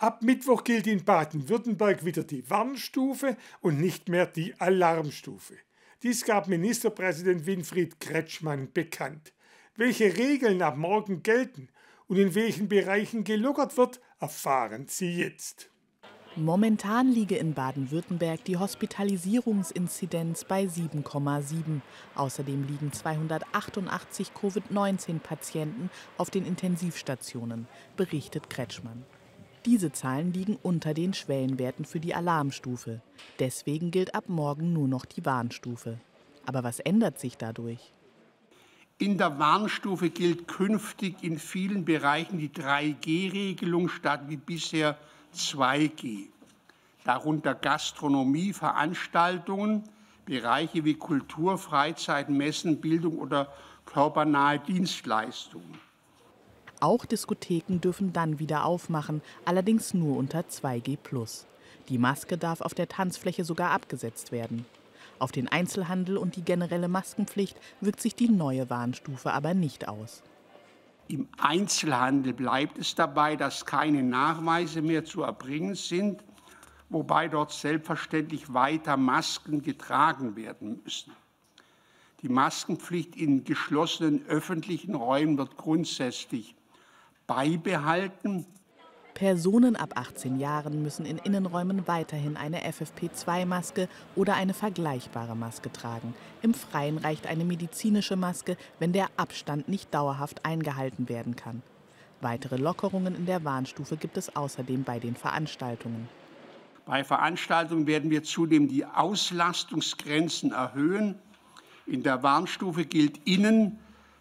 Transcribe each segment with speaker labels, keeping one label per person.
Speaker 1: Ab Mittwoch gilt in Baden-Württemberg wieder die Warnstufe und nicht mehr die Alarmstufe. Dies gab Ministerpräsident Winfried Kretschmann bekannt. Welche Regeln ab morgen gelten und in welchen Bereichen gelockert wird, erfahren Sie jetzt.
Speaker 2: Momentan liege in Baden-Württemberg die Hospitalisierungsinzidenz bei 7,7. Außerdem liegen 288 Covid-19-Patienten auf den Intensivstationen, berichtet Kretschmann. Diese Zahlen liegen unter den Schwellenwerten für die Alarmstufe. Deswegen gilt ab morgen nur noch die Warnstufe. Aber was ändert sich dadurch?
Speaker 3: In der Warnstufe gilt künftig in vielen Bereichen die 3G-Regelung statt wie bisher 2G. Darunter Gastronomie, Veranstaltungen, Bereiche wie Kultur, Freizeit, Messen, Bildung oder körpernahe Dienstleistungen.
Speaker 2: Auch Diskotheken dürfen dann wieder aufmachen, allerdings nur unter 2G. Die Maske darf auf der Tanzfläche sogar abgesetzt werden. Auf den Einzelhandel und die generelle Maskenpflicht wirkt sich die neue Warnstufe aber nicht aus.
Speaker 3: Im Einzelhandel bleibt es dabei, dass keine Nachweise mehr zu erbringen sind, wobei dort selbstverständlich weiter Masken getragen werden müssen. Die Maskenpflicht in geschlossenen öffentlichen Räumen wird grundsätzlich beibehalten.
Speaker 2: Personen ab 18 Jahren müssen in Innenräumen weiterhin eine FFP2-Maske oder eine vergleichbare Maske tragen. Im Freien reicht eine medizinische Maske, wenn der Abstand nicht dauerhaft eingehalten werden kann. Weitere Lockerungen in der Warnstufe gibt es außerdem bei den Veranstaltungen.
Speaker 3: Bei Veranstaltungen werden wir zudem die Auslastungsgrenzen erhöhen. In der Warnstufe gilt innen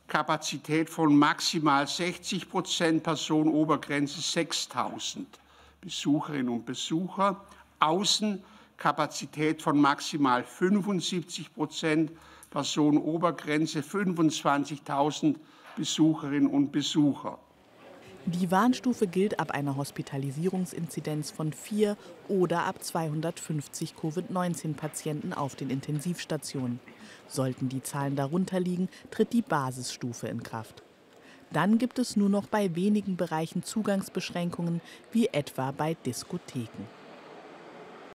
Speaker 3: Kapazität von maximal 60 Prozent, Personenobergrenze 6000 Besucherinnen und Besucher. Außen Kapazität von maximal 75 Prozent, Personenobergrenze 25.000 Besucherinnen und Besucher.
Speaker 2: Die Warnstufe gilt ab einer Hospitalisierungsinzidenz von 4 oder ab 250 Covid-19-Patienten auf den Intensivstationen. Sollten die Zahlen darunter liegen, tritt die Basisstufe in Kraft. Dann gibt es nur noch bei wenigen Bereichen Zugangsbeschränkungen, wie etwa bei Diskotheken.